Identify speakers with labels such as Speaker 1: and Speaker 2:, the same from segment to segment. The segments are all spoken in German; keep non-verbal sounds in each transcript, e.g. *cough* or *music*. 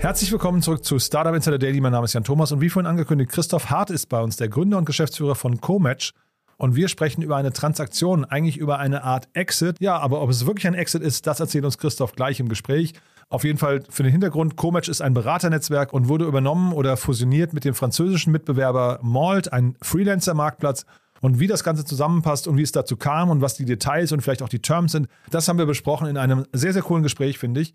Speaker 1: Herzlich willkommen zurück zu Startup Insider Daily. Mein Name ist Jan Thomas und wie vorhin angekündigt, Christoph Hart ist bei uns, der Gründer und Geschäftsführer von Comatch. Und wir sprechen über eine Transaktion, eigentlich über eine Art Exit. Ja, aber ob es wirklich ein Exit ist, das erzählt uns Christoph gleich im Gespräch. Auf jeden Fall für den Hintergrund, Comatch ist ein Beraternetzwerk und wurde übernommen oder fusioniert mit dem französischen Mitbewerber Malt, ein Freelancer-Marktplatz. Und wie das Ganze zusammenpasst und wie es dazu kam und was die Details und vielleicht auch die Terms sind, das haben wir besprochen in einem sehr, sehr coolen Gespräch, finde ich.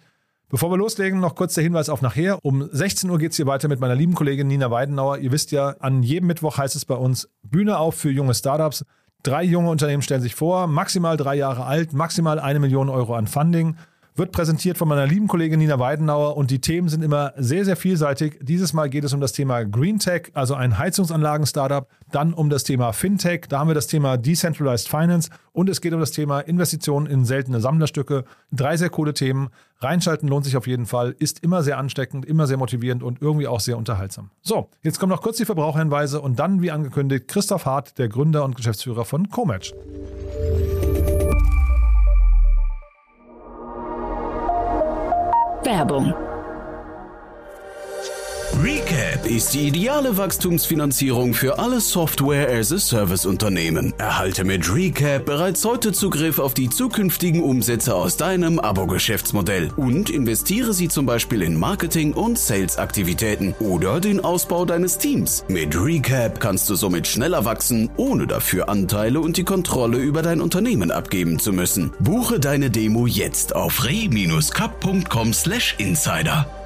Speaker 1: Bevor wir loslegen, noch kurz der Hinweis auf nachher. Um 16 Uhr geht es hier weiter mit meiner lieben Kollegin Nina Weidenauer. Ihr wisst ja, an jedem Mittwoch heißt es bei uns Bühne auf für junge Startups. Drei junge Unternehmen stellen sich vor, maximal drei Jahre alt, maximal eine Million Euro an Funding wird präsentiert von meiner lieben Kollegin Nina Weidenauer und die Themen sind immer sehr, sehr vielseitig. Dieses Mal geht es um das Thema Green Tech, also ein Heizungsanlagen-Startup, dann um das Thema Fintech, da haben wir das Thema Decentralized Finance und es geht um das Thema Investitionen in seltene Sammlerstücke. Drei sehr coole Themen. Reinschalten lohnt sich auf jeden Fall, ist immer sehr ansteckend, immer sehr motivierend und irgendwie auch sehr unterhaltsam. So, jetzt kommen noch kurz die Verbraucherhinweise und dann, wie angekündigt, Christoph Hart, der Gründer und Geschäftsführer von Comatch.
Speaker 2: Werbung
Speaker 3: Ist die ideale Wachstumsfinanzierung für alle Software-as-a-Service-Unternehmen. Erhalte mit Recap bereits heute Zugriff auf die zukünftigen Umsätze aus deinem Abo-Geschäftsmodell und investiere sie zum Beispiel in Marketing- und Sales-Aktivitäten oder den Ausbau deines Teams. Mit Recap kannst du somit schneller wachsen, ohne dafür Anteile und die Kontrolle über dein Unternehmen abgeben zu müssen. Buche deine Demo jetzt auf re-cup.com/insider.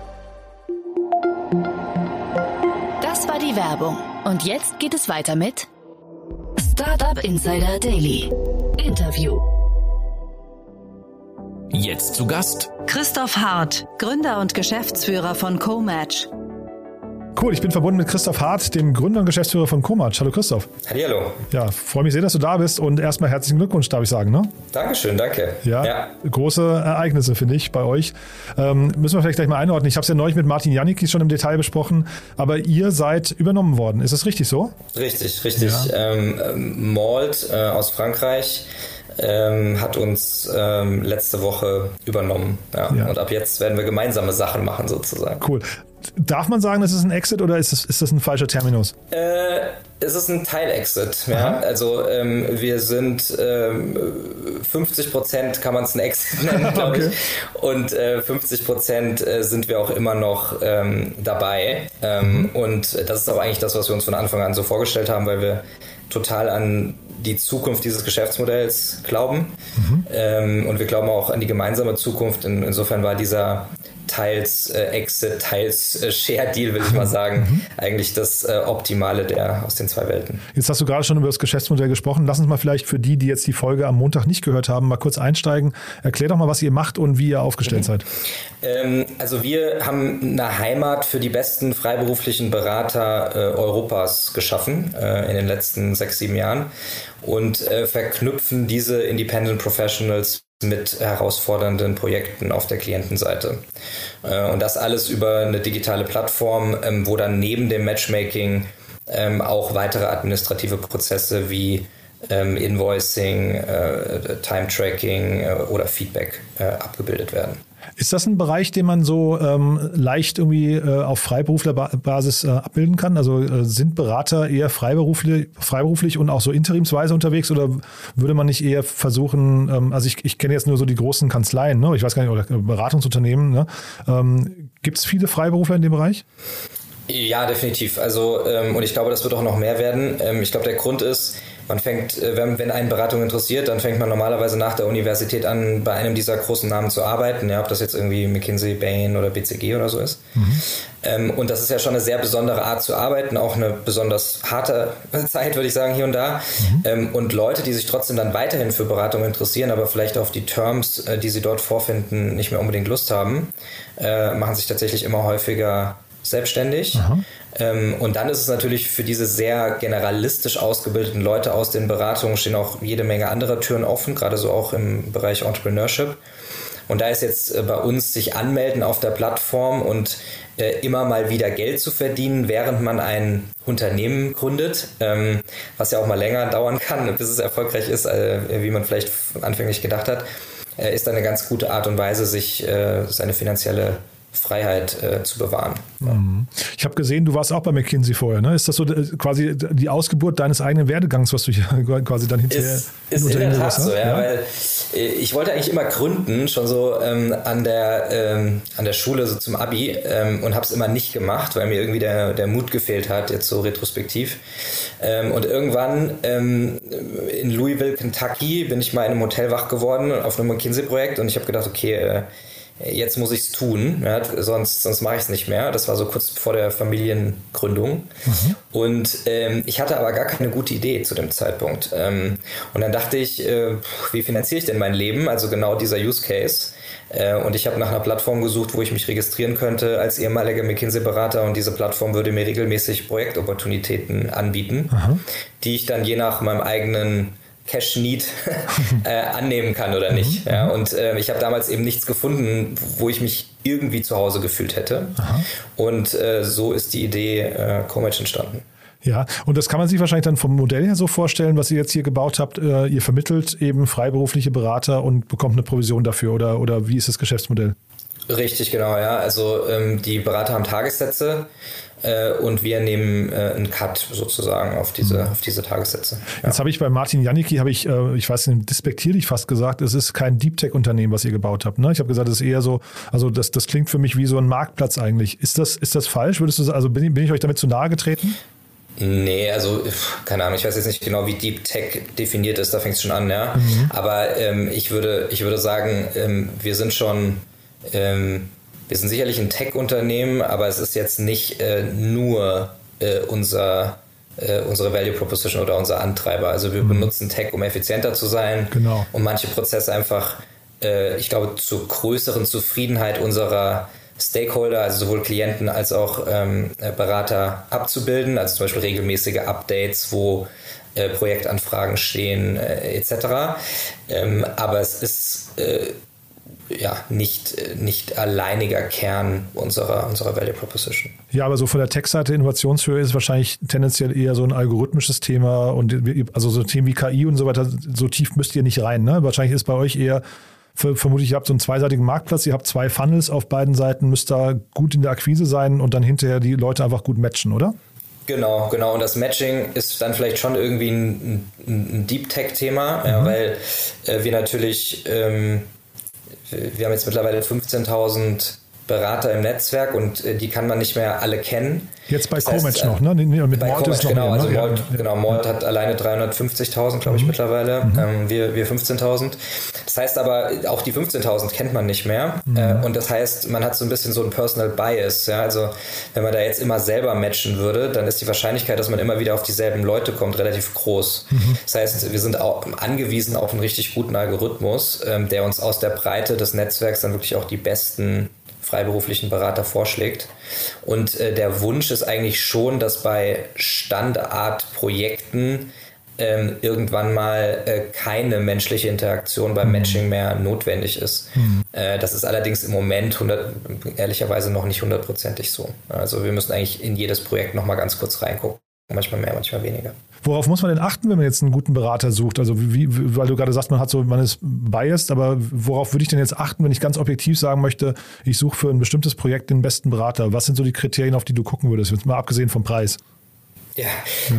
Speaker 2: die Werbung. Und jetzt geht es weiter mit Startup Insider Daily. Interview.
Speaker 3: Jetzt zu Gast
Speaker 2: Christoph Hart, Gründer und Geschäftsführer von Comatch.
Speaker 1: Cool, ich bin verbunden mit Christoph Hart, dem Gründer und Geschäftsführer von Comatch. Hallo Christoph.
Speaker 4: Hallo.
Speaker 1: Ja, freue mich sehr, dass du da bist und erstmal herzlichen Glückwunsch, darf ich sagen. Ne?
Speaker 4: Dankeschön, danke.
Speaker 1: Ja, ja. große Ereignisse, finde ich, bei euch. Ähm, müssen wir vielleicht gleich mal einordnen. Ich habe es ja neulich mit Martin Janicki schon im Detail besprochen, aber ihr seid übernommen worden. Ist das richtig so?
Speaker 4: Richtig, richtig. Ja. Ähm, Malt äh, aus Frankreich ähm, hat uns ähm, letzte Woche übernommen. Ja. Ja. Und ab jetzt werden wir gemeinsame Sachen machen, sozusagen.
Speaker 1: Cool. Darf man sagen, das ist ein Exit oder ist das, ist das ein falscher Terminus?
Speaker 4: Äh, es ist ein Teil-Exit. Ja? Also ähm, wir sind ähm, 50 Prozent kann man es ein Exit *laughs* nennen, glaube okay. ich. Und äh, 50 Prozent äh, sind wir auch immer noch ähm, dabei. Ähm, mhm. Und das ist auch eigentlich das, was wir uns von Anfang an so vorgestellt haben, weil wir total an die Zukunft dieses Geschäftsmodells glauben. Mhm. Ähm, und wir glauben auch an die gemeinsame Zukunft. In, insofern war dieser teils äh, Exit, teils äh, Share Deal, will ich mal *laughs* sagen, mhm. eigentlich das äh, Optimale der aus den zwei Welten.
Speaker 1: Jetzt hast du gerade schon über das Geschäftsmodell gesprochen. Lass uns mal vielleicht für die, die jetzt die Folge am Montag nicht gehört haben, mal kurz einsteigen. Erklär doch mal, was ihr macht und wie ihr aufgestellt mhm. seid.
Speaker 4: Ähm, also wir haben eine Heimat für die besten freiberuflichen Berater äh, Europas geschaffen äh, in den letzten sechs, sieben Jahren und äh, verknüpfen diese Independent Professionals mit herausfordernden Projekten auf der Klientenseite. Äh, und das alles über eine digitale Plattform, ähm, wo dann neben dem Matchmaking ähm, auch weitere administrative Prozesse wie ähm, Invoicing, äh, Time Tracking äh, oder Feedback abgebildet werden.
Speaker 1: Ist das ein Bereich, den man so ähm, leicht irgendwie äh, auf Freiberuflerbasis äh, abbilden kann? Also äh, sind Berater eher freiberuflich, freiberuflich und auch so interimsweise unterwegs oder würde man nicht eher versuchen, ähm, also ich, ich kenne jetzt nur so die großen Kanzleien, ne? ich weiß gar nicht, oder Beratungsunternehmen, ne? ähm, gibt es viele Freiberufler in dem Bereich?
Speaker 4: Ja, definitiv. Also, ähm, und ich glaube, das wird auch noch mehr werden. Ähm, ich glaube, der Grund ist, man fängt, äh, wenn, wenn einen Beratung interessiert, dann fängt man normalerweise nach der Universität an, bei einem dieser großen Namen zu arbeiten, ja, ob das jetzt irgendwie McKinsey, Bain oder BCG oder so ist. Mhm. Ähm, und das ist ja schon eine sehr besondere Art zu arbeiten, auch eine besonders harte *laughs* Zeit, würde ich sagen, hier und da. Mhm. Ähm, und Leute, die sich trotzdem dann weiterhin für Beratung interessieren, aber vielleicht auf die Terms, äh, die sie dort vorfinden, nicht mehr unbedingt Lust haben, äh, machen sich tatsächlich immer häufiger selbstständig. Ähm, und dann ist es natürlich für diese sehr generalistisch ausgebildeten Leute aus den Beratungen stehen auch jede Menge anderer Türen offen, gerade so auch im Bereich Entrepreneurship. Und da ist jetzt äh, bei uns sich anmelden auf der Plattform und äh, immer mal wieder Geld zu verdienen, während man ein Unternehmen gründet, ähm, was ja auch mal länger *laughs* dauern kann, bis es erfolgreich ist, äh, wie man vielleicht anfänglich gedacht hat, äh, ist eine ganz gute Art und Weise, sich äh, seine finanzielle Freiheit äh, zu bewahren.
Speaker 1: Mhm. Ich habe gesehen, du warst auch bei McKinsey vorher. Ne? Ist das so äh, quasi die Ausgeburt deines eigenen Werdegangs, was du hier *laughs* quasi dann hinterher
Speaker 4: ist, ist in der Tat so, ja, ja, weil äh, ich wollte eigentlich immer gründen, schon so ähm, an, der, ähm, an der Schule so zum Abi ähm, und habe es immer nicht gemacht, weil mir irgendwie der, der Mut gefehlt hat, jetzt so retrospektiv. Ähm, und irgendwann ähm, in Louisville, Kentucky, bin ich mal in einem Hotel wach geworden auf einem McKinsey-Projekt und ich habe gedacht, okay, äh, jetzt muss ich es tun, ja, sonst, sonst mache ich es nicht mehr. Das war so kurz vor der Familiengründung. Mhm. Und ähm, ich hatte aber gar keine gute Idee zu dem Zeitpunkt. Ähm, und dann dachte ich, äh, wie finanziere ich denn mein Leben? Also genau dieser Use Case. Äh, und ich habe nach einer Plattform gesucht, wo ich mich registrieren könnte als ehemaliger McKinsey-Berater. Und diese Plattform würde mir regelmäßig Projektopportunitäten anbieten, mhm. die ich dann je nach meinem eigenen Cash Need *laughs* *laughs* äh, annehmen kann oder nicht. Mhm. Ja, und äh, ich habe damals eben nichts gefunden, wo ich mich irgendwie zu Hause gefühlt hätte. Aha. Und äh, so ist die Idee äh, Comatch entstanden.
Speaker 1: Ja, und das kann man sich wahrscheinlich dann vom Modell her so vorstellen, was ihr jetzt hier gebaut habt. Äh, ihr vermittelt eben freiberufliche Berater und bekommt eine Provision dafür oder, oder wie ist das Geschäftsmodell?
Speaker 4: Richtig, genau, ja. Also ähm, die Berater haben Tagessätze äh, und wir nehmen äh, einen Cut sozusagen auf diese, mhm. auf diese Tagessätze.
Speaker 1: Ja. Jetzt habe ich bei Martin Janicki, habe ich, äh, ich weiß nicht, despektierlich fast gesagt, es ist kein Deep Tech-Unternehmen, was ihr gebaut habt. Ne? Ich habe gesagt, es ist eher so, also das, das klingt für mich wie so ein Marktplatz eigentlich. Ist das, ist das falsch? Würdest du also bin, bin ich euch damit zu nahe getreten?
Speaker 4: Nee, also keine Ahnung, ich weiß jetzt nicht genau, wie Deep Tech definiert ist, da fängt es schon an, ja. Mhm. Aber ähm, ich, würde, ich würde sagen, ähm, wir sind schon ähm, wir sind sicherlich ein Tech-Unternehmen, aber es ist jetzt nicht äh, nur äh, unser, äh, unsere Value Proposition oder unser Antreiber. Also wir mhm. benutzen Tech, um effizienter zu sein,
Speaker 1: genau.
Speaker 4: um manche Prozesse einfach, äh, ich glaube, zur größeren Zufriedenheit unserer Stakeholder, also sowohl Klienten als auch ähm, äh, Berater abzubilden, also zum Beispiel regelmäßige Updates, wo äh, Projektanfragen stehen, etc. Ähm, aber es ist ja, nicht, nicht alleiniger Kern unserer, unserer Value Proposition.
Speaker 1: Ja, aber so von der Tech-Seite Innovationshöhe ist wahrscheinlich tendenziell eher so ein algorithmisches Thema und also so Themen wie KI und so weiter, so tief müsst ihr nicht rein. Ne? Wahrscheinlich ist bei euch eher, vermutlich, ihr habt so einen zweiseitigen Marktplatz, ihr habt zwei Funnels auf beiden Seiten, müsst da gut in der Akquise sein und dann hinterher die Leute einfach gut matchen, oder?
Speaker 4: Genau, genau. Und das Matching ist dann vielleicht schon irgendwie ein, ein Deep Tech-Thema, mhm. ja, weil äh, wir natürlich ähm, wir haben jetzt mittlerweile 15.000 Berater im Netzwerk und äh, die kann man nicht mehr alle kennen.
Speaker 1: Jetzt bei Comatch noch, ne?
Speaker 4: Mit Malt ist noch genau, mehr, also ne? Malt, ja. genau, Malt hat alleine 350.000, glaube ich, mhm. mittlerweile. Mhm. Ähm, wir wir 15.000. Das heißt aber, auch die 15.000 kennt man nicht mehr. Mhm. Äh, und das heißt, man hat so ein bisschen so ein Personal Bias. Ja? Also, wenn man da jetzt immer selber matchen würde, dann ist die Wahrscheinlichkeit, dass man immer wieder auf dieselben Leute kommt, relativ groß. Mhm. Das heißt, wir sind auch angewiesen auf einen richtig guten Algorithmus, ähm, der uns aus der Breite des Netzwerks dann wirklich auch die besten freiberuflichen Berater vorschlägt. Und äh, der Wunsch ist eigentlich schon, dass bei Standardprojekten ähm, irgendwann mal äh, keine menschliche Interaktion beim mhm. Matching mehr notwendig ist. Mhm. Äh, das ist allerdings im Moment 100, ehrlicherweise noch nicht hundertprozentig so. Also wir müssen eigentlich in jedes Projekt nochmal ganz kurz reingucken. Manchmal mehr, manchmal weniger.
Speaker 1: Worauf muss man denn achten, wenn man jetzt einen guten Berater sucht? Also wie, weil du gerade sagst, man hat so, man ist biased, aber worauf würde ich denn jetzt achten, wenn ich ganz objektiv sagen möchte, ich suche für ein bestimmtes Projekt den besten Berater? Was sind so die Kriterien, auf die du gucken würdest? Jetzt mal abgesehen vom Preis.
Speaker 4: Ja,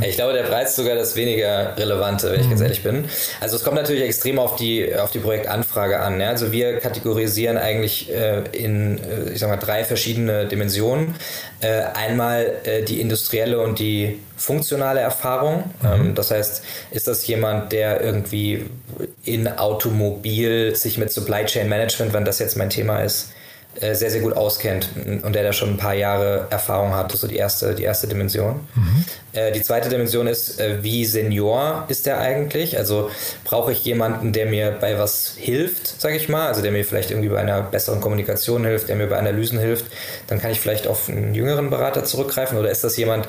Speaker 4: ich glaube, der Preis ist sogar das weniger relevante, wenn ich ganz mhm. ehrlich bin. Also es kommt natürlich extrem auf die, auf die Projektanfrage an. Ja? Also wir kategorisieren eigentlich äh, in, äh, ich sag mal, drei verschiedene Dimensionen. Äh, einmal äh, die industrielle und die funktionale Erfahrung. Mhm. Ähm, das heißt, ist das jemand, der irgendwie in Automobil sich mit Supply Chain Management, wenn das jetzt mein Thema ist, äh, sehr, sehr gut auskennt und der da schon ein paar Jahre Erfahrung hat. Das ist so die erste, die erste Dimension. Mhm. Äh, die zweite Dimension ist, äh, wie senior ist der eigentlich? Also brauche ich jemanden, der mir bei was hilft, sage ich mal, also der mir vielleicht irgendwie bei einer besseren Kommunikation hilft, der mir bei Analysen hilft, dann kann ich vielleicht auf einen jüngeren Berater zurückgreifen oder ist das jemand,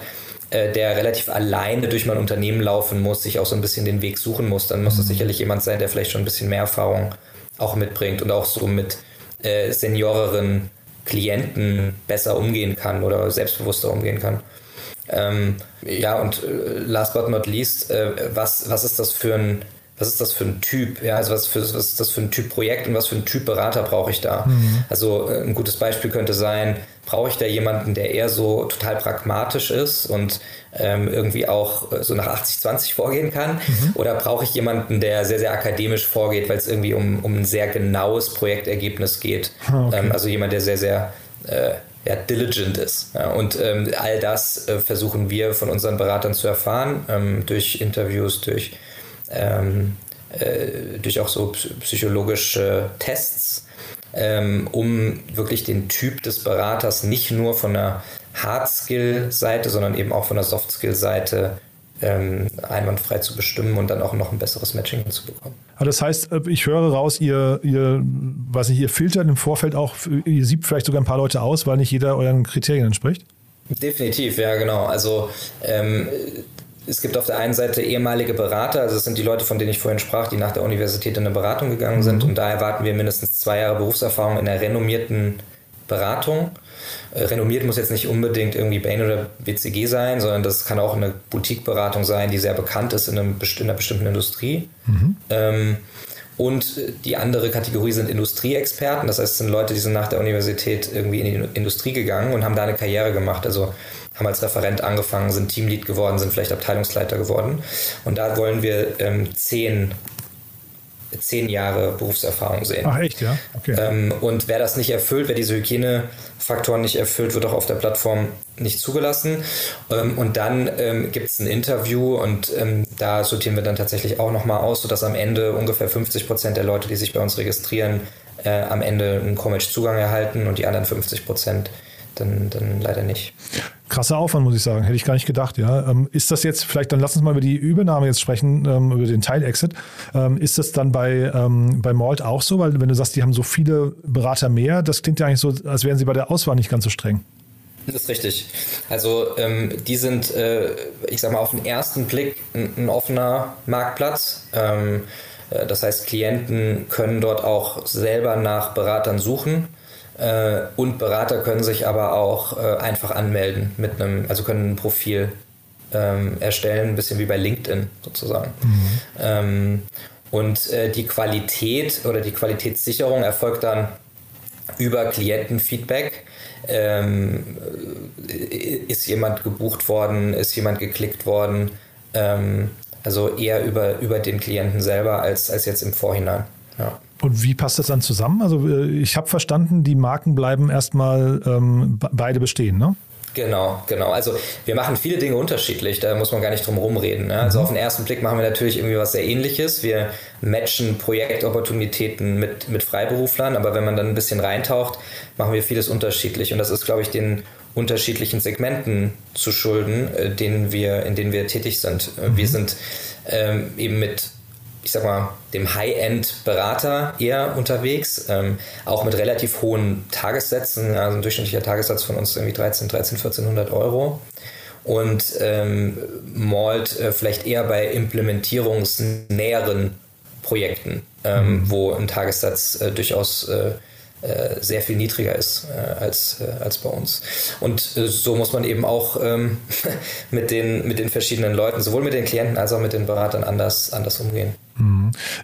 Speaker 4: der relativ alleine durch mein Unternehmen laufen muss, sich auch so ein bisschen den Weg suchen muss, dann muss das mhm. sicherlich jemand sein, der vielleicht schon ein bisschen mehr Erfahrung auch mitbringt und auch so mit äh, senioreren Klienten besser umgehen kann oder selbstbewusster umgehen kann. Ähm, ja, und äh, last but not least, äh, was, was ist das für ein was ist das für ein Typ? Ja, also was, für, was ist das für ein Typ Projekt und was für ein Typ Berater brauche ich da? Mhm. Also äh, ein gutes Beispiel könnte sein, brauche ich da jemanden, der eher so total pragmatisch ist und irgendwie auch äh, so nach 80-20 vorgehen kann? Mhm. Oder brauche ich jemanden, der sehr, sehr akademisch vorgeht, weil es irgendwie um, um ein sehr genaues Projektergebnis geht? Ah, okay. Ähm, also jemand, der sehr, sehr äh, ja, diligent ist. Ja, und ähm, all das äh, versuchen wir von unseren Beratern zu erfahren, ähm, durch Interviews, durch, ähm, äh, durch auch so psychologische Tests, ähm, um wirklich den Typ des Beraters nicht nur von der Hard-Skill-Seite, sondern eben auch von der Soft-Skill-Seite ähm, einwandfrei zu bestimmen und dann auch noch ein besseres Matching zu bekommen.
Speaker 1: Aber das heißt, äh, ich höre raus, ihr, ihr, weiß nicht, ihr filtert im Vorfeld auch, ihr siebt vielleicht sogar ein paar Leute aus, weil nicht jeder euren Kriterien entspricht?
Speaker 4: Definitiv, ja, genau. Also ähm, es gibt auf der einen Seite ehemalige Berater, also das sind die Leute, von denen ich vorhin sprach, die nach der Universität in eine Beratung gegangen sind. Mhm. Und da erwarten wir mindestens zwei Jahre Berufserfahrung in einer renommierten Beratung. Äh, renommiert muss jetzt nicht unbedingt irgendwie Bain oder BCG sein, sondern das kann auch eine Boutique-Beratung sein, die sehr bekannt ist in, einem, in einer bestimmten Industrie. Mhm. Ähm, und die andere Kategorie sind Industrieexperten. Das heißt, es sind Leute, die sind nach der Universität irgendwie in die Industrie gegangen und haben da eine Karriere gemacht. Also haben als Referent angefangen, sind Teamlead geworden, sind vielleicht Abteilungsleiter geworden. Und da wollen wir ähm, zehn zehn Jahre Berufserfahrung sehen.
Speaker 1: Ach echt, ja?
Speaker 4: Okay. Ähm, und wer das nicht erfüllt, wer diese Hygienefaktoren nicht erfüllt, wird auch auf der Plattform nicht zugelassen. Ähm, und dann ähm, gibt es ein Interview und ähm, da sortieren wir dann tatsächlich auch nochmal aus, sodass am Ende ungefähr 50 Prozent der Leute, die sich bei uns registrieren, äh, am Ende einen Comage-Zugang erhalten und die anderen 50 Prozent dann, dann leider nicht.
Speaker 1: Krasser Aufwand, muss ich sagen. Hätte ich gar nicht gedacht, ja. Ähm, ist das jetzt, vielleicht, dann lass uns mal über die Übernahme jetzt sprechen, ähm, über den Teil-Exit. Ähm, ist das dann bei, bei Malt auch so? Weil wenn du sagst, die haben so viele Berater mehr, das klingt ja eigentlich so, als wären sie bei der Auswahl nicht ganz so streng.
Speaker 4: Das ist richtig. Also ähm, die sind, äh, ich sag mal, auf den ersten Blick ein, ein offener Marktplatz. Ähm, äh, das heißt, Klienten können dort auch selber nach Beratern suchen. Äh, und Berater können sich aber auch äh, einfach anmelden mit einem, also können ein Profil ähm, erstellen, ein bisschen wie bei LinkedIn sozusagen. Mhm. Ähm, und äh, die Qualität oder die Qualitätssicherung erfolgt dann über Klientenfeedback. Ähm, ist jemand gebucht worden, ist jemand geklickt worden? Ähm, also eher über, über den Klienten selber als, als jetzt im Vorhinein. Ja.
Speaker 1: Und wie passt das dann zusammen? Also äh, ich habe verstanden, die Marken bleiben erstmal ähm, beide bestehen, ne?
Speaker 4: Genau, genau. Also wir machen viele Dinge unterschiedlich, da muss man gar nicht drum rumreden. Ne? Also mhm. auf den ersten Blick machen wir natürlich irgendwie was sehr ähnliches. Wir matchen Projektopportunitäten mit, mit Freiberuflern, aber wenn man dann ein bisschen reintaucht, machen wir vieles unterschiedlich. Und das ist, glaube ich, den unterschiedlichen Segmenten zu schulden, äh, denen wir, in denen wir tätig sind. Mhm. Wir sind ähm, eben mit ich sag mal, dem High-End-Berater eher unterwegs, ähm, auch mit relativ hohen Tagessätzen. Also ein durchschnittlicher Tagessatz von uns irgendwie 13, 13, 1400 Euro. Und ähm, Malt äh, vielleicht eher bei implementierungsnäheren Projekten, ähm, mhm. wo ein Tagessatz äh, durchaus äh, äh, sehr viel niedriger ist äh, als, äh, als bei uns. Und so muss man eben auch ähm, *laughs* mit, den, mit den verschiedenen Leuten, sowohl mit den Klienten als auch mit den Beratern anders, anders umgehen.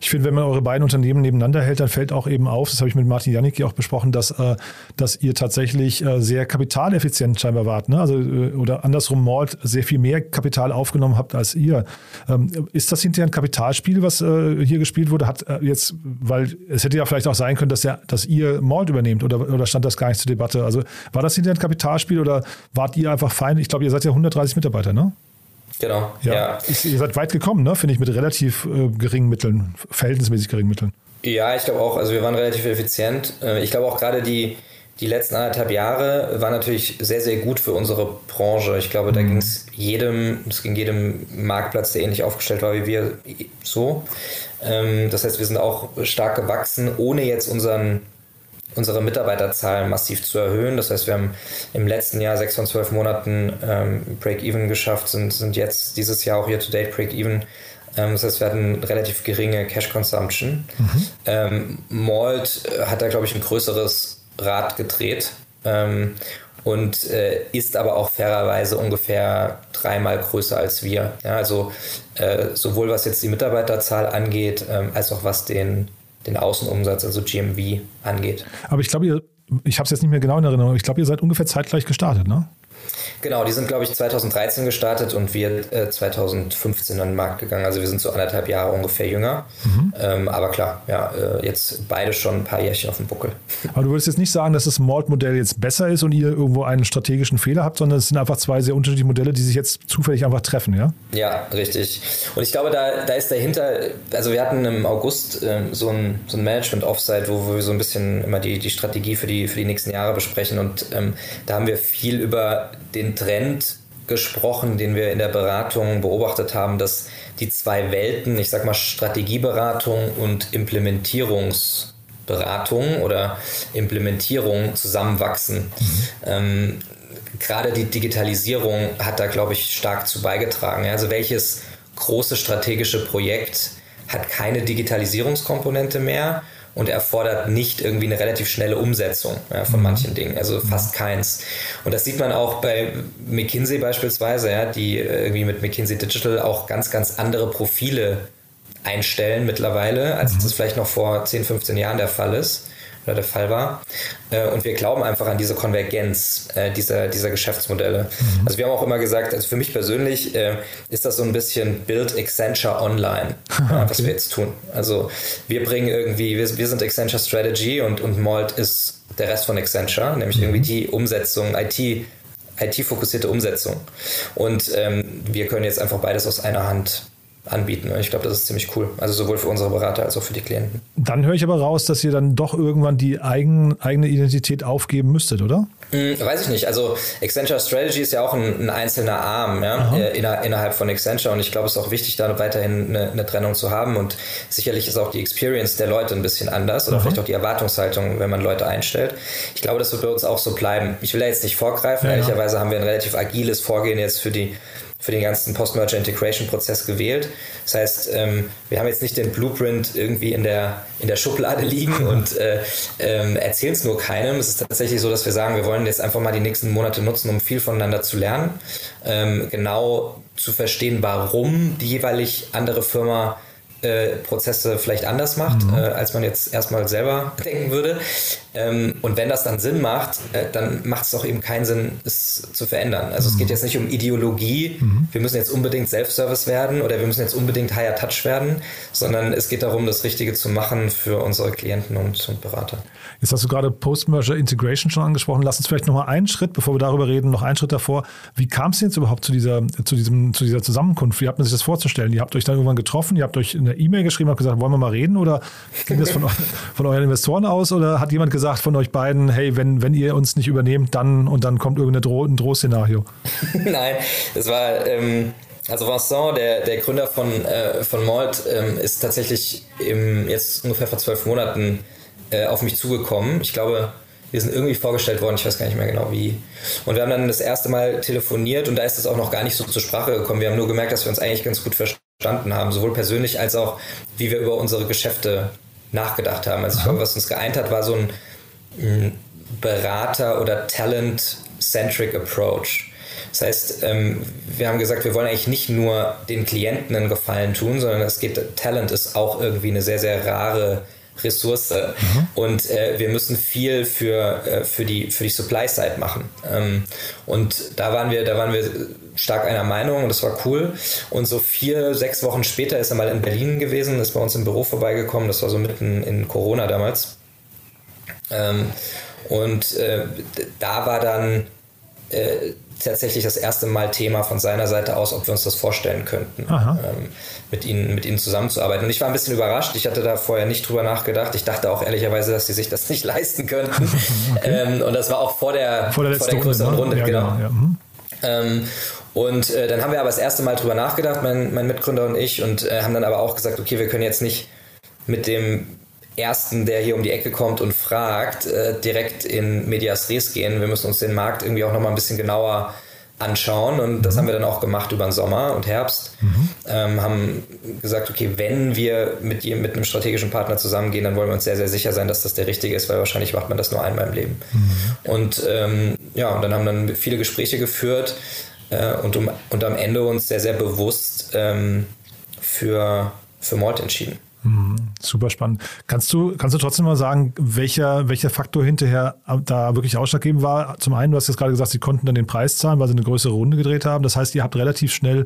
Speaker 1: Ich finde, wenn man eure beiden Unternehmen nebeneinander hält, dann fällt auch eben auf, das habe ich mit Martin Janicki auch besprochen, dass, äh, dass ihr tatsächlich äh, sehr kapitaleffizient scheinbar wart. Ne? Also, äh, oder andersrum, Malt sehr viel mehr Kapital aufgenommen habt als ihr. Ähm, ist das hinterher ein Kapitalspiel, was äh, hier gespielt wurde? Hat äh, jetzt, weil es hätte ja vielleicht auch sein können, dass, ja, dass ihr Malt übernehmt oder, oder stand das gar nicht zur Debatte? Also war das hinterher ein Kapitalspiel oder wart ihr einfach fein? Ich glaube, ihr seid ja 130 Mitarbeiter, ne?
Speaker 4: Genau.
Speaker 1: Ja. ja. Ihr seid weit gekommen, ne? Finde ich, mit relativ äh, geringen Mitteln, verhältnismäßig geringen Mitteln.
Speaker 4: Ja, ich glaube auch, also wir waren relativ effizient. Äh, ich glaube auch gerade die, die letzten anderthalb Jahre waren natürlich sehr, sehr gut für unsere Branche. Ich glaube, da mhm. ging es jedem, es ging jedem Marktplatz, der ähnlich aufgestellt war wie wir, so. Ähm, das heißt, wir sind auch stark gewachsen, ohne jetzt unseren unsere Mitarbeiterzahlen massiv zu erhöhen. Das heißt, wir haben im letzten Jahr sechs von zwölf Monaten ähm, Break-Even geschafft, sind, sind jetzt dieses Jahr auch year-to-date Break-Even. Ähm, das heißt, wir hatten relativ geringe Cash-Consumption. Mhm. Ähm, Malt hat da, glaube ich, ein größeres Rad gedreht. Ähm, und äh, ist aber auch fairerweise ungefähr dreimal größer als wir. Ja, also äh, sowohl was jetzt die Mitarbeiterzahl angeht, ähm, als auch was den, den Außenumsatz, also GMV, angeht.
Speaker 1: Aber ich glaube, ich habe es jetzt nicht mehr genau in Erinnerung, ich glaube, ihr seid ungefähr zeitgleich gestartet, ne?
Speaker 4: Genau, die sind, glaube ich, 2013 gestartet und wir äh, 2015 an den Markt gegangen. Also wir sind so anderthalb Jahre ungefähr jünger. Mhm. Ähm, aber klar, ja, äh, jetzt beide schon ein paar Jährchen auf dem Buckel. *laughs*
Speaker 1: Aber du würdest jetzt nicht sagen, dass das Malt-Modell jetzt besser ist und ihr irgendwo einen strategischen Fehler habt, sondern es sind einfach zwei sehr unterschiedliche Modelle, die sich jetzt zufällig einfach treffen, ja?
Speaker 4: Ja, richtig. Und ich glaube, da, da ist dahinter, also wir hatten im August äh, so ein, so ein Management-Offsite, wo, wo, wir so ein bisschen immer die, die Strategie für die, für die nächsten Jahre besprechen und ähm, da haben wir viel über den Trend gesprochen, den wir in der Beratung beobachtet haben, dass die zwei Welten, ich sag mal Strategieberatung und Implementierungsberatung oder Implementierung zusammenwachsen. Mhm. Ähm, gerade die Digitalisierung hat da, glaube ich, stark zu beigetragen. Also welches große strategische Projekt hat keine Digitalisierungskomponente mehr und erfordert nicht irgendwie eine relativ schnelle Umsetzung ja, von mhm. manchen Dingen, also mhm. fast keins. Und das sieht man auch bei McKinsey beispielsweise, ja, die irgendwie mit McKinsey Digital auch ganz, ganz andere Profile einstellen mittlerweile, als mhm. das vielleicht noch vor 10, 15 Jahren der Fall ist der Fall war. Äh, und wir glauben einfach an diese Konvergenz äh, dieser, dieser Geschäftsmodelle. Mhm. Also wir haben auch immer gesagt, also für mich persönlich äh, ist das so ein bisschen Build Accenture Online, *laughs* okay. was wir jetzt tun. Also wir bringen irgendwie, wir, wir sind Accenture Strategy und, und Malt ist der Rest von Accenture, nämlich mhm. irgendwie die Umsetzung, IT, IT-fokussierte Umsetzung. Und ähm, wir können jetzt einfach beides aus einer Hand anbieten. Ich glaube, das ist ziemlich cool. Also sowohl für unsere Berater als auch für die Klienten.
Speaker 1: Dann höre ich aber raus, dass ihr dann doch irgendwann die eigen, eigene Identität aufgeben müsstet, oder?
Speaker 4: Hm, weiß ich nicht. Also Accenture Strategy ist ja auch ein, ein einzelner Arm ja, äh, inner, innerhalb von Accenture und ich glaube, es ist auch wichtig, da weiterhin eine, eine, Trennung zu haben und sicherlich ist auch die Experience der Leute ein bisschen anders oder Aha. vielleicht auch die Erwartungshaltung, wenn man Leute einstellt. Ich glaube, das wird bei uns auch so bleiben. Ich will da jetzt nicht vorgreifen. Ja, Ehrlicherweise haben wir ein relativ agiles Vorgehen jetzt für die für den ganzen Post-Merger-Integration-Prozess gewählt. Das heißt, ähm, wir haben jetzt nicht den Blueprint irgendwie in der, in der Schublade liegen *laughs* und äh, äh, erzählen es nur keinem. Es ist tatsächlich so, dass wir sagen, wir wollen jetzt einfach mal die nächsten Monate nutzen, um viel voneinander zu lernen, ähm, genau zu verstehen, warum die jeweilig andere Firma äh, Prozesse vielleicht anders macht, mhm. äh, als man jetzt erstmal selber *laughs* denken würde. Ähm, und wenn das dann Sinn macht, äh, dann macht es auch eben keinen Sinn, es zu verändern. Also mhm. es geht jetzt nicht um Ideologie, mhm. wir müssen jetzt unbedingt Self-Service werden oder wir müssen jetzt unbedingt Higher Touch werden, sondern es geht darum, das Richtige zu machen für unsere Klienten und, und Berater.
Speaker 1: Jetzt hast du gerade Post-Merger Integration schon angesprochen. Lass uns vielleicht nochmal einen Schritt, bevor wir darüber reden, noch einen Schritt davor. Wie kam es jetzt überhaupt zu dieser, zu, diesem, zu dieser Zusammenkunft? Wie hat man sich das vorzustellen? Ihr habt euch dann irgendwann getroffen, ihr habt euch eine E-Mail geschrieben, habt gesagt, wollen wir mal reden? Oder ging das von, von euren Investoren aus? Oder hat jemand gesagt von euch beiden, hey, wenn, wenn ihr uns nicht übernehmt, dann und dann kommt irgendein ein Drohszenario? *laughs*
Speaker 4: Nein, das war. Ähm also Vincent, der, der Gründer von, äh, von Malt, ähm, ist tatsächlich im, jetzt ungefähr vor zwölf Monaten äh, auf mich zugekommen. Ich glaube, wir sind irgendwie vorgestellt worden, ich weiß gar nicht mehr genau wie. Und wir haben dann das erste Mal telefoniert und da ist es auch noch gar nicht so zur Sprache gekommen. Wir haben nur gemerkt, dass wir uns eigentlich ganz gut verstanden haben, sowohl persönlich als auch, wie wir über unsere Geschäfte nachgedacht haben. Also ich glaube, was uns geeint hat, war so ein, ein Berater- oder Talent-centric Approach. Das heißt, ähm, wir haben gesagt, wir wollen eigentlich nicht nur den Klienten einen Gefallen tun, sondern es geht, Talent ist auch irgendwie eine sehr, sehr rare Ressource mhm. und äh, wir müssen viel für, äh, für, die, für die Supply-Side machen. Ähm, und da waren wir, da waren wir stark einer Meinung und das war cool. Und so vier, sechs Wochen später ist er mal in Berlin gewesen, ist bei uns im Büro vorbeigekommen, das war so mitten in Corona damals. Ähm, und äh, da war dann äh, tatsächlich das erste Mal Thema von seiner Seite aus, ob wir uns das vorstellen könnten, ähm, mit, ihnen, mit ihnen zusammenzuarbeiten. Und ich war ein bisschen überrascht. Ich hatte da vorher nicht drüber nachgedacht. Ich dachte auch ehrlicherweise, dass sie sich das nicht *laughs* leisten könnten. *laughs* okay. ähm, und das war auch vor der,
Speaker 1: vor der, vor der
Speaker 4: größeren
Speaker 1: Runde.
Speaker 4: Runde,
Speaker 1: ja,
Speaker 4: genau.
Speaker 1: genau ja. Mhm.
Speaker 4: Ähm, und äh, dann haben wir aber das erste Mal drüber nachgedacht, mein, mein Mitgründer und ich, und äh, haben dann aber auch gesagt, okay, wir können jetzt nicht mit dem Ersten, der hier um die Ecke kommt und fragt, äh, direkt in Medias Res gehen. Wir müssen uns den Markt irgendwie auch nochmal ein bisschen genauer anschauen und das mhm. haben wir dann auch gemacht über den Sommer und Herbst. Mhm. Ähm, haben gesagt, okay, wenn wir mit, mit einem strategischen Partner zusammengehen, dann wollen wir uns sehr, sehr sicher sein, dass das der richtige ist, weil wahrscheinlich macht man das nur einmal im Leben. Mhm. Und ähm, ja, und dann haben dann viele Gespräche geführt äh, und, um, und am Ende uns sehr, sehr bewusst ähm, für, für Malt entschieden.
Speaker 1: Mhm, super spannend. Kannst du, kannst du trotzdem mal sagen, welcher, welcher Faktor hinterher da wirklich ausschlaggebend war? Zum einen, du hast jetzt gerade gesagt, sie konnten dann den Preis zahlen, weil sie eine größere Runde gedreht haben. Das heißt, ihr habt relativ schnell,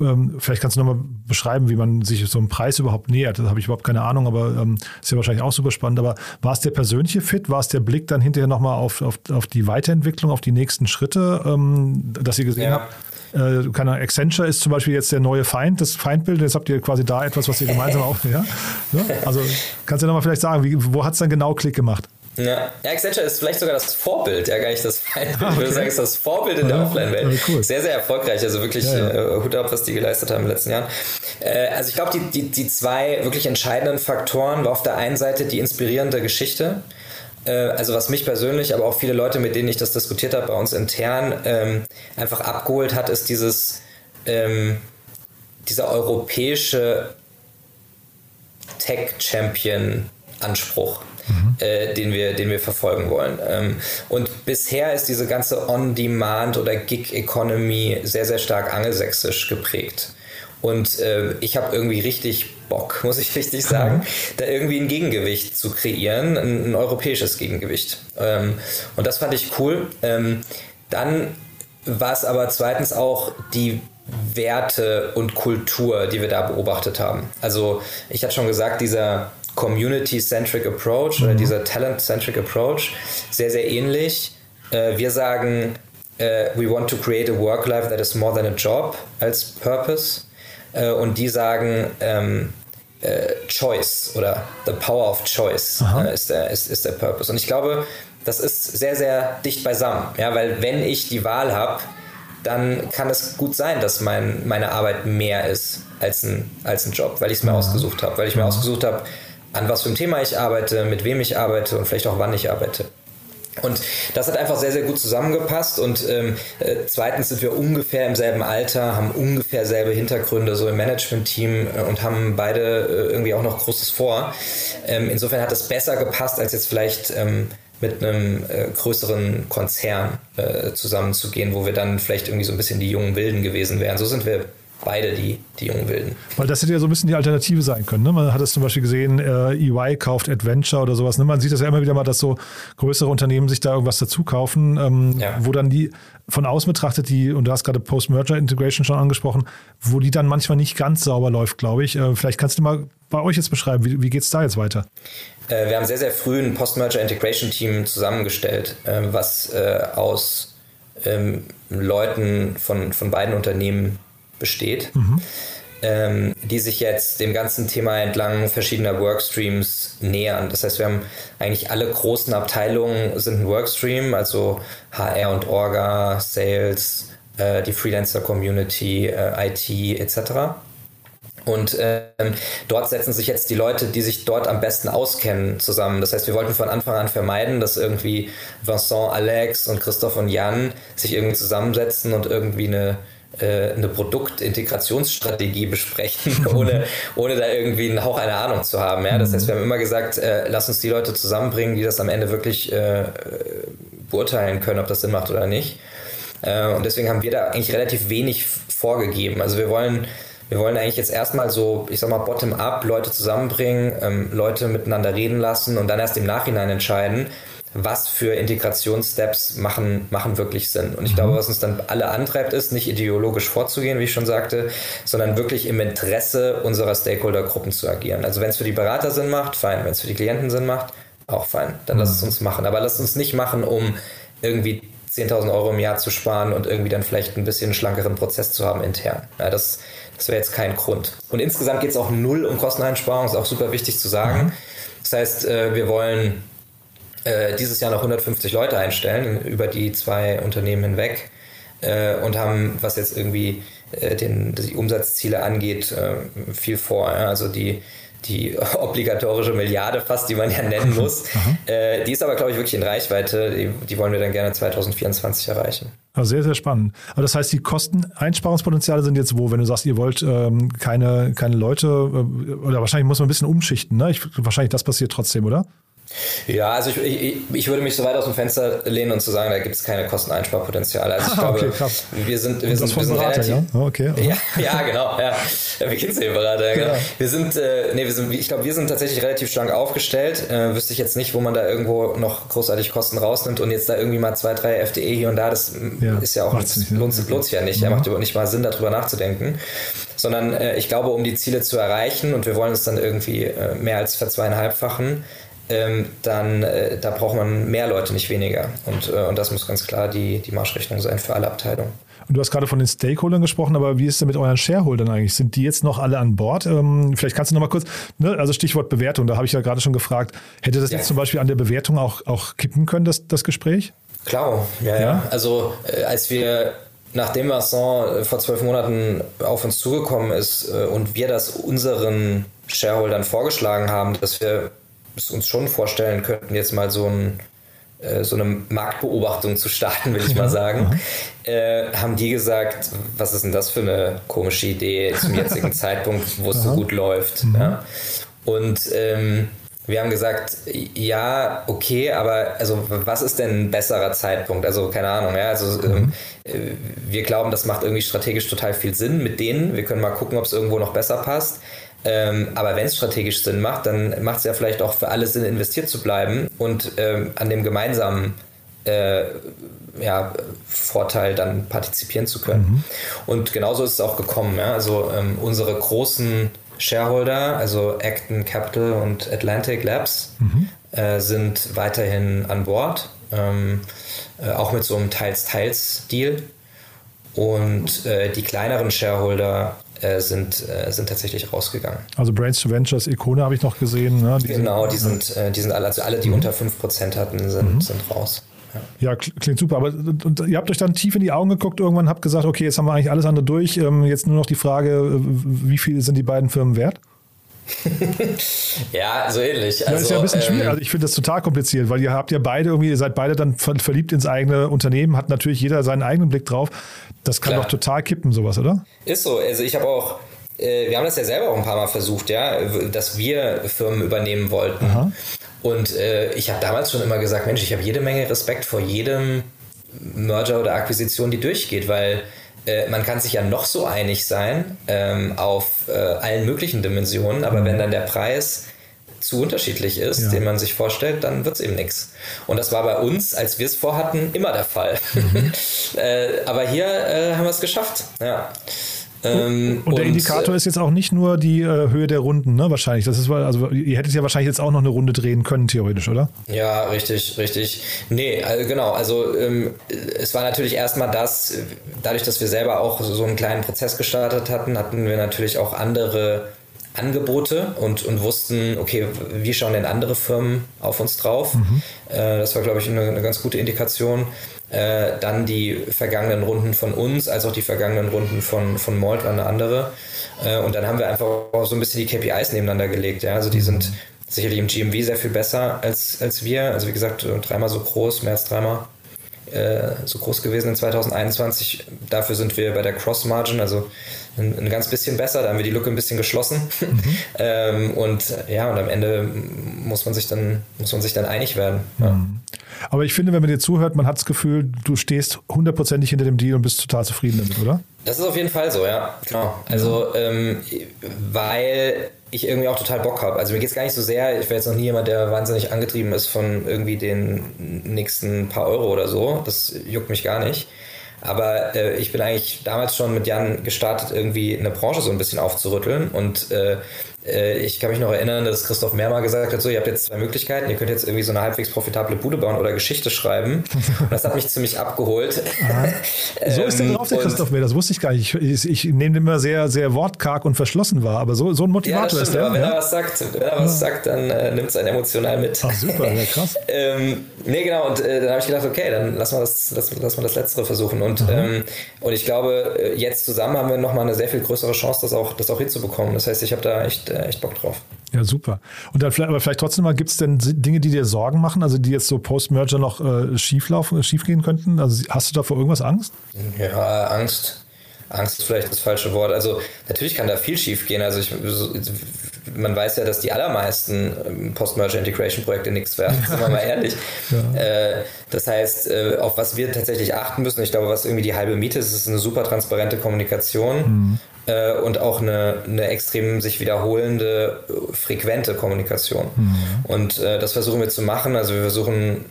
Speaker 1: ähm, vielleicht kannst du nochmal beschreiben, wie man sich so einem Preis überhaupt nähert. Das habe ich überhaupt keine Ahnung, aber ähm, ist ja wahrscheinlich auch super spannend. Aber war es der persönliche Fit? War es der Blick dann hinterher nochmal auf, auf, auf die Weiterentwicklung, auf die nächsten Schritte, ähm, dass ihr gesehen ja. habt? Äh, keine Accenture ist zum Beispiel jetzt der neue Feind, das Feindbild. Jetzt habt ihr quasi da etwas, was ihr gemeinsam *laughs* auch. Ja? ja? Also kannst du nochmal vielleicht sagen, wie, wo hat es dann genau Klick gemacht?
Speaker 4: Ja. ja, Accenture ist vielleicht sogar das Vorbild, ja gar nicht das Feindbild. Ah, okay. Ich würde sagen, es ist das Vorbild in der ja, Offline-Welt. Ja, cool. Sehr, sehr erfolgreich, also wirklich ja, äh, Hut ab, was die geleistet haben in den letzten Jahren. Äh, also ich glaube, die, die, die zwei wirklich entscheidenden Faktoren war auf der einen Seite die inspirierende Geschichte. Äh, also was mich persönlich, aber auch viele Leute, mit denen ich das diskutiert habe, bei uns intern, ähm, einfach abgeholt hat, ist dieses, ähm, dieser europäische Tech-Champion-Anspruch. Mhm. Äh, den, wir, den wir verfolgen wollen. Ähm, und bisher ist diese ganze On-Demand- oder Gig-Economy sehr, sehr stark angelsächsisch geprägt. Und äh, ich habe irgendwie richtig Bock, *laughs* muss ich richtig sagen, mhm. da irgendwie ein Gegengewicht zu kreieren, ein, ein europäisches Gegengewicht. Ähm, und das fand ich cool. Ähm, dann war es aber zweitens auch die Werte und Kultur, die wir da beobachtet haben. Also ich hatte schon gesagt, dieser Community-Centric Approach mhm. oder dieser Talent-Centric Approach, sehr, sehr ähnlich. Äh, wir sagen, äh, we want to create a work life that is more than a job als Purpose äh, und die sagen ähm, äh, Choice oder The Power of Choice äh, ist, der, ist, ist der Purpose. Und ich glaube, das ist sehr, sehr dicht beisammen. Ja, weil wenn ich die Wahl habe, dann kann es gut sein, dass mein, meine Arbeit mehr ist als ein, als ein Job, weil ich es mir ja. ausgesucht habe, weil ich mir ja. ausgesucht habe, an was für ein Thema ich arbeite, mit wem ich arbeite und vielleicht auch wann ich arbeite. Und das hat einfach sehr, sehr gut zusammengepasst. Und ähm, äh, zweitens sind wir ungefähr im selben Alter, haben ungefähr selbe Hintergründe so im Management-Team äh, und haben beide äh, irgendwie auch noch Großes vor. Ähm, insofern hat es besser gepasst, als jetzt vielleicht ähm, mit einem äh, größeren Konzern äh, zusammenzugehen, wo wir dann vielleicht irgendwie so ein bisschen die jungen Wilden gewesen wären. So sind wir beide die, die jungen Wilden.
Speaker 1: Weil das hätte ja so ein bisschen die Alternative sein können. Ne? Man hat es zum Beispiel gesehen, äh, EY kauft Adventure oder sowas. Ne? Man sieht das ja immer wieder mal, dass so größere Unternehmen sich da irgendwas dazu kaufen, ähm, ja. wo dann die von außen betrachtet, die, und du hast gerade Post-Merger-Integration schon angesprochen, wo die dann manchmal nicht ganz sauber läuft, glaube ich. Äh, vielleicht kannst du mal bei euch jetzt beschreiben, wie, wie geht es da jetzt weiter?
Speaker 4: Äh, wir haben sehr, sehr früh ein Post-Merger-Integration-Team zusammengestellt, äh, was äh, aus ähm, Leuten von, von beiden Unternehmen besteht, mhm. ähm, die sich jetzt dem ganzen Thema entlang verschiedener Workstreams nähern. Das heißt, wir haben eigentlich alle großen Abteilungen sind ein Workstream, also HR und Orga, Sales, äh, die Freelancer-Community, äh, IT etc. Und ähm, dort setzen sich jetzt die Leute, die sich dort am besten auskennen, zusammen. Das heißt, wir wollten von Anfang an vermeiden, dass irgendwie Vincent, Alex und Christoph und Jan sich irgendwie zusammensetzen und irgendwie eine eine Produktintegrationsstrategie besprechen, *laughs* ohne, ohne da irgendwie einen Hauch einer Ahnung zu haben. Ja? Das heißt, wir haben immer gesagt, äh, lass uns die Leute zusammenbringen, die das am Ende wirklich äh, beurteilen können, ob das Sinn macht oder nicht. Äh, und deswegen haben wir da eigentlich relativ wenig vorgegeben. Also wir wollen wir wollen eigentlich jetzt erstmal so, ich sag mal, bottom-up Leute zusammenbringen, ähm, Leute miteinander reden lassen und dann erst im Nachhinein entscheiden, was für Integrationssteps machen, machen wirklich Sinn. Und ich mhm. glaube, was uns dann alle antreibt, ist, nicht ideologisch vorzugehen, wie ich schon sagte, sondern wirklich im Interesse unserer Stakeholdergruppen zu agieren. Also wenn es für die Berater Sinn macht, fein. Wenn es für die Klienten Sinn macht, auch fein. Dann mhm. lass es uns machen. Aber lass uns nicht machen, um irgendwie 10.000 Euro im Jahr zu sparen und irgendwie dann vielleicht ein bisschen schlankeren Prozess zu haben intern. Ja, das das wäre jetzt kein Grund. Und insgesamt geht es auch null um Kosteneinsparung, ist auch super wichtig zu sagen. Mhm. Das heißt, äh, wir wollen äh, dieses Jahr noch 150 Leute einstellen über die zwei Unternehmen hinweg äh, und haben, was jetzt irgendwie äh, den, die Umsatzziele angeht, äh, viel vor. Ja? Also die die *laughs* obligatorische Milliarde fast, die man ja nennen muss. äh, die ist aber, glaube ich, wirklich in Reichweite. Die, die, wollen wir dann gerne 2024 erreichen.
Speaker 1: Also sehr, sehr spannend. Aber das heißt, die Kosteneinsparungspotenziale sind jetzt wo, wenn du sagst, ihr wollt ähm, keine, keine Leute, äh, oder wahrscheinlich muss man ein bisschen umschichten, ne? Ich, wahrscheinlich das passiert trotzdem, oder?
Speaker 4: Ja, also ich, ich, ich, würde mich so weit aus dem Fenster lehnen und zu sagen, da gibt es keine Kosteneinsparpotenziale. Also ich glaube, okay, krass. wir sind, wir sind, wir sind Berater, relativ. Ja? Okay. Ja, *laughs* ja, genau. Ja. Ja, McKinsey-Berater, genau. Ja. Wir sind, äh, nee, wir sind, ich glaube, wir sind tatsächlich relativ schlank aufgestellt. Äh, wüsste ich jetzt nicht, wo man da irgendwo noch großartig Kosten rausnimmt und jetzt da irgendwie mal zwei, drei FDE hier und da, das ja, ist ja auch, nicht, lohnt, ne? lohnt sich ja nicht. Mhm. Ja, macht überhaupt nicht mal Sinn, darüber nachzudenken. Sondern äh, ich glaube, um die Ziele zu erreichen und wir wollen es dann irgendwie äh, mehr als verzweieinhalbfachen, ähm, dann äh, da braucht man mehr Leute, nicht weniger. Und, äh, und das muss ganz klar die, die Marschrichtung sein für alle Abteilungen.
Speaker 1: Und du hast gerade von den Stakeholdern gesprochen, aber wie ist denn mit euren Shareholdern eigentlich? Sind die jetzt noch alle an Bord? Ähm, vielleicht kannst du noch mal kurz, ne, also Stichwort Bewertung, da habe ich ja gerade schon gefragt, hätte das ja. jetzt zum Beispiel an der Bewertung auch, auch kippen können, das, das Gespräch?
Speaker 4: Klar, ja, ja. ja. Also äh, als wir nachdem Vincent äh, vor zwölf Monaten auf uns zugekommen ist äh, und wir das unseren Shareholdern vorgeschlagen haben, dass wir es uns schon vorstellen könnten, jetzt mal so, ein, äh, so eine Marktbeobachtung zu starten, will ich mal sagen, äh, haben die gesagt, was ist denn das für eine komische Idee zum jetzigen *laughs* Zeitpunkt, wo es so gut läuft. Mhm. Ja? Und ähm, wir haben gesagt, ja, okay, aber also was ist denn ein besserer Zeitpunkt? Also keine Ahnung, ja, also ähm, mhm. ähm, wir glauben, das macht irgendwie strategisch total viel Sinn mit denen. Wir können mal gucken, ob es irgendwo noch besser passt. Ähm, aber wenn es strategisch Sinn macht, dann macht es ja vielleicht auch für alle Sinn, investiert zu bleiben und ähm, an dem gemeinsamen äh, ja, Vorteil dann partizipieren zu können. Mhm. Und genauso ist es auch gekommen. Ja? Also ähm, unsere großen Shareholder, also Acton Capital und Atlantic Labs, mhm. äh, sind weiterhin an Bord, ähm, äh, auch mit so einem Teils-Teils-Deal. Und äh, die kleineren Shareholder sind, äh, sind tatsächlich rausgegangen.
Speaker 1: Also Brains to Ventures, Ikone habe ich noch gesehen. Ne?
Speaker 4: Die genau, die sind, äh, die sind alle, also alle, die mhm. unter 5% hatten, sind, mhm. sind raus.
Speaker 1: Ja. ja, klingt super. Aber und, und ihr habt euch dann tief in die Augen geguckt, irgendwann habt gesagt, okay, jetzt haben wir eigentlich alles andere durch. Ähm, jetzt nur noch die Frage, wie viel sind die beiden Firmen wert? *laughs*
Speaker 4: ja, so ähnlich.
Speaker 1: Also, ja, ist ja ein bisschen ähm, schwierig. Also ich finde das total kompliziert, weil ihr habt ja beide irgendwie, ihr seid beide dann verliebt ins eigene Unternehmen, hat natürlich jeder seinen eigenen Blick drauf. Das kann Klar. doch total kippen, sowas, oder?
Speaker 4: Ist so. Also ich habe auch, äh, wir haben das ja selber auch ein paar Mal versucht, ja, dass wir Firmen übernehmen wollten. Aha. Und äh, ich habe damals schon immer gesagt, Mensch, ich habe jede Menge Respekt vor jedem Merger oder Akquisition, die durchgeht, weil äh, man kann sich ja noch so einig sein ähm, auf äh, allen möglichen Dimensionen, aber mhm. wenn dann der Preis zu unterschiedlich ist, ja. den man sich vorstellt, dann wird es eben nichts. Und das war bei uns, als wir es vorhatten, immer der Fall. Mhm. *laughs* äh, aber hier äh, haben wir es geschafft. Ja.
Speaker 1: Ähm, und, und, der Indikator äh, ist jetzt auch nicht nur die äh, Höhe der Runden, ne? Wahrscheinlich. Das ist also ihr hättet ja wahrscheinlich jetzt auch noch eine Runde drehen können, theoretisch, oder?
Speaker 4: Ja, richtig, richtig. Nee, also genau. Also ähm, es war natürlich erstmal das, dadurch, dass wir selber auch so einen kleinen Prozess gestartet hatten, hatten wir natürlich auch andere Angebote und, und wussten, okay, wie schauen denn andere Firmen auf uns drauf? Mhm. Äh, das war, glaube ich, eine, eine, ganz gute Indikation. Äh, dann die vergangenen Runden von uns, als auch die vergangenen Runden von, von Malt waren eine andere. Äh, und dann haben wir einfach auch so ein bisschen die KPIs nebeneinander gelegt. Ja? Also die sind sicherlich im GMV sehr viel besser als, als wir. Also wie gesagt, dreimal so groß, mehr als dreimal äh, so groß gewesen in 2021. Dafür sind wir bei der Cross Margin, also ein, ein ganz bisschen besser. Da haben wir die Lücke ein bisschen geschlossen. Mhm. *laughs* ähm, und ja, und am Ende muss man sich dann, muss man sich dann einig werden. Ja. Mhm.
Speaker 1: Aber ich finde, wenn man dir zuhört, man hat das Gefühl, du stehst hundertprozentig hinter dem Deal und bist total zufrieden damit, oder?
Speaker 4: Das ist auf jeden Fall so, ja. Genau. Also, ähm, weil ich irgendwie auch total Bock habe. Also mir geht es gar nicht so sehr, ich wäre jetzt noch nie jemand, der wahnsinnig angetrieben ist von irgendwie den nächsten paar Euro oder so. Das juckt mich gar nicht. Aber äh, ich bin eigentlich damals schon mit Jan gestartet, irgendwie eine Branche so ein bisschen aufzurütteln. Und äh, ich kann mich noch erinnern, dass Christoph Mehrmal gesagt hat, so, ihr habt jetzt zwei Möglichkeiten, ihr könnt jetzt irgendwie so eine halbwegs profitable Bude bauen oder Geschichte schreiben. Und das hat mich ziemlich abgeholt.
Speaker 1: so ist der *laughs* ähm, drauf, der Christoph Mehr, das wusste ich gar nicht. Ich, ich nehme den immer sehr, sehr wortkarg und verschlossen wahr, aber so, so ein Motivator ja,
Speaker 4: ist
Speaker 1: der.
Speaker 4: Aber wenn ja? er was sagt, wenn er was sagt, dann äh, nimmt es einen emotional mit.
Speaker 1: Ach super, ja krass. *laughs*
Speaker 4: ähm, nee, genau, und äh, dann habe ich gedacht, okay, dann lass mal das, lass, lass mal das Letztere versuchen. Und, ähm, und ich glaube, äh, jetzt zusammen haben wir nochmal eine sehr viel größere Chance, das auch, das auch hinzubekommen. Das heißt, ich habe da echt, äh, echt Bock drauf.
Speaker 1: Ja, super. Und dann vielleicht, aber vielleicht trotzdem mal, gibt es denn Dinge, die dir Sorgen machen, also die jetzt so Post-Merger noch äh, schieflaufen, schiefgehen könnten? Also hast du da vor irgendwas Angst?
Speaker 4: Ja, Angst. Angst ist vielleicht das falsche Wort. Also natürlich kann da viel schief gehen. Also ich, man weiß ja, dass die allermeisten ähm, Post-Merger-Integration-Projekte nichts werden, *laughs* sind wir mal ehrlich. Ja. Äh, das heißt, äh, auf was wir tatsächlich achten müssen, ich glaube, was irgendwie die halbe Miete ist, ist eine super transparente Kommunikation. Mhm. Und auch eine, eine extrem sich wiederholende, frequente Kommunikation. Mhm. Und äh, das versuchen wir zu machen. Also wir versuchen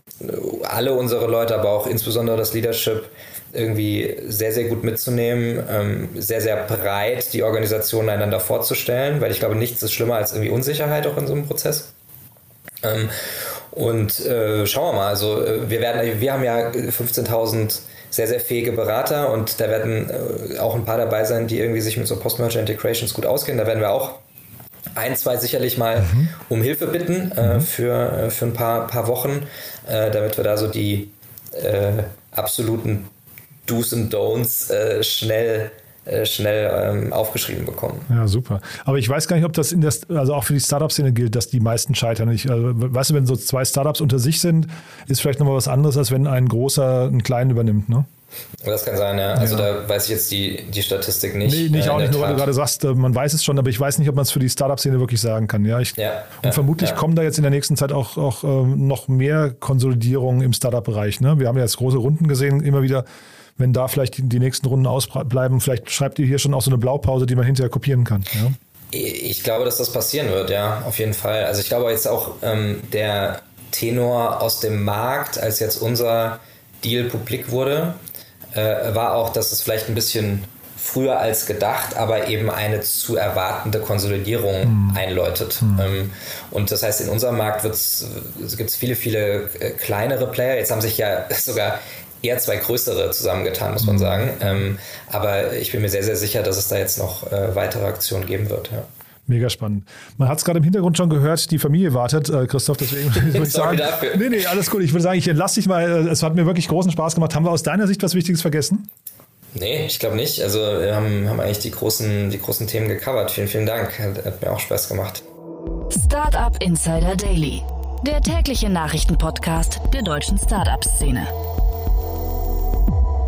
Speaker 4: alle unsere Leute, aber auch insbesondere das Leadership, irgendwie sehr, sehr gut mitzunehmen, ähm, sehr, sehr breit die Organisationen einander vorzustellen, weil ich glaube, nichts ist schlimmer als irgendwie Unsicherheit auch in so einem Prozess. Ähm, und äh, schauen wir mal, also äh, wir werden, wir haben ja 15.000 sehr, sehr fähige Berater und da werden äh, auch ein paar dabei sein, die irgendwie sich mit so Post-Merger Integrations gut auskennen. Da werden wir auch ein, zwei sicherlich mal mhm. um Hilfe bitten äh, mhm. für, äh, für ein paar, paar Wochen, äh, damit wir da so die äh, absoluten Do's und Don'ts äh, schnell schnell ähm, aufgeschrieben bekommen.
Speaker 1: Ja, super. Aber ich weiß gar nicht, ob das in der, also auch für die Startup-Szene gilt, dass die meisten scheitern. Ich, also, weißt du, wenn so zwei Startups unter sich sind, ist vielleicht nochmal was anderes, als wenn ein großer einen kleinen übernimmt, ne?
Speaker 4: Das kann sein, ja. Also ja. da weiß ich jetzt die, die Statistik nicht.
Speaker 1: Nee, nicht äh, auch nicht, nur weil du gerade sagst, äh, man weiß es schon, aber ich weiß nicht, ob man es für die Startup-Szene wirklich sagen kann. Ja, ich, ja und ja, vermutlich kommen da jetzt in der nächsten Zeit auch, auch ähm, noch mehr Konsolidierungen im Startup-Bereich. Ne? Wir haben ja jetzt große Runden gesehen, immer wieder wenn da vielleicht die, die nächsten Runden ausbleiben, vielleicht schreibt ihr hier schon auch so eine Blaupause, die man hinterher kopieren kann. Ja?
Speaker 4: Ich glaube, dass das passieren wird, ja, auf jeden Fall. Also ich glaube jetzt auch ähm, der Tenor aus dem Markt, als jetzt unser Deal publik wurde, äh, war auch, dass es vielleicht ein bisschen früher als gedacht, aber eben eine zu erwartende Konsolidierung mhm. einläutet. Mhm. Und das heißt, in unserem Markt gibt es viele, viele äh, kleinere Player. Jetzt haben sich ja *laughs* sogar eher zwei größere zusammengetan, muss man mhm. sagen. Ähm, aber ich bin mir sehr, sehr sicher, dass es da jetzt noch äh, weitere Aktionen geben wird. Ja.
Speaker 1: Mega spannend. Man hat es gerade im Hintergrund schon gehört, die Familie wartet, äh, Christoph, deswegen würde ich *laughs* sagen. Dafür. Nee, nee, alles gut. Ich würde sagen, ich entlasse dich mal. Äh, es hat mir wirklich großen Spaß gemacht. Haben wir aus deiner Sicht was Wichtiges vergessen?
Speaker 4: Nee, ich glaube nicht. Also wir haben, haben eigentlich die großen, die großen Themen gecovert. Vielen, vielen Dank. Hat, hat mir auch Spaß gemacht.
Speaker 2: Startup Insider Daily, der tägliche Nachrichtenpodcast der deutschen Startup-Szene.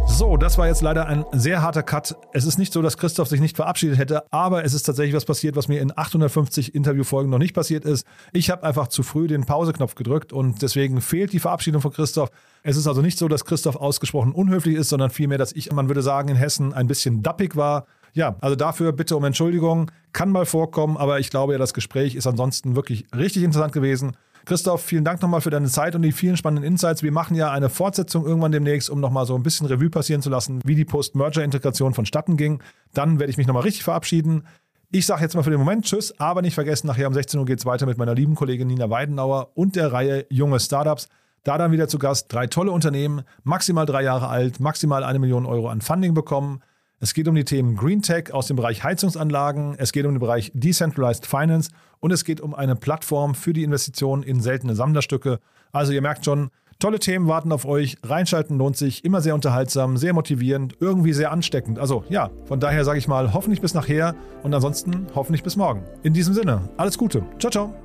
Speaker 1: So, das war jetzt leider ein sehr harter Cut. Es ist nicht so, dass Christoph sich nicht verabschiedet hätte, aber es ist tatsächlich was passiert, was mir in 850 Interviewfolgen noch nicht passiert ist. Ich habe einfach zu früh den Pauseknopf gedrückt und deswegen fehlt die Verabschiedung von Christoph. Es ist also nicht so, dass Christoph ausgesprochen unhöflich ist, sondern vielmehr, dass ich, man würde sagen, in Hessen ein bisschen dappig war. Ja, also dafür bitte um Entschuldigung. Kann mal vorkommen, aber ich glaube ja, das Gespräch ist ansonsten wirklich richtig interessant gewesen. Christoph, vielen Dank nochmal für deine Zeit und die vielen spannenden Insights. Wir machen ja eine Fortsetzung irgendwann demnächst, um nochmal so ein bisschen Revue passieren zu lassen, wie die Post-Merger-Integration vonstatten ging. Dann werde ich mich nochmal richtig verabschieden. Ich sage jetzt mal für den Moment Tschüss, aber nicht vergessen, nachher um 16 Uhr geht es weiter mit meiner lieben Kollegin Nina Weidenauer und der Reihe Junge Startups. Da dann wieder zu Gast drei tolle Unternehmen, maximal drei Jahre alt, maximal eine Million Euro an Funding bekommen. Es geht um die Themen Green Tech aus dem Bereich Heizungsanlagen, es geht um den Bereich Decentralized Finance und es geht um eine Plattform für die Investition in seltene Sammlerstücke. Also ihr merkt schon, tolle Themen warten auf euch. Reinschalten lohnt sich, immer sehr unterhaltsam, sehr motivierend, irgendwie sehr ansteckend. Also ja, von daher sage ich mal, hoffentlich bis nachher und ansonsten hoffentlich bis morgen. In diesem Sinne, alles Gute. Ciao, ciao.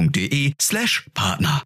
Speaker 3: slash Partner.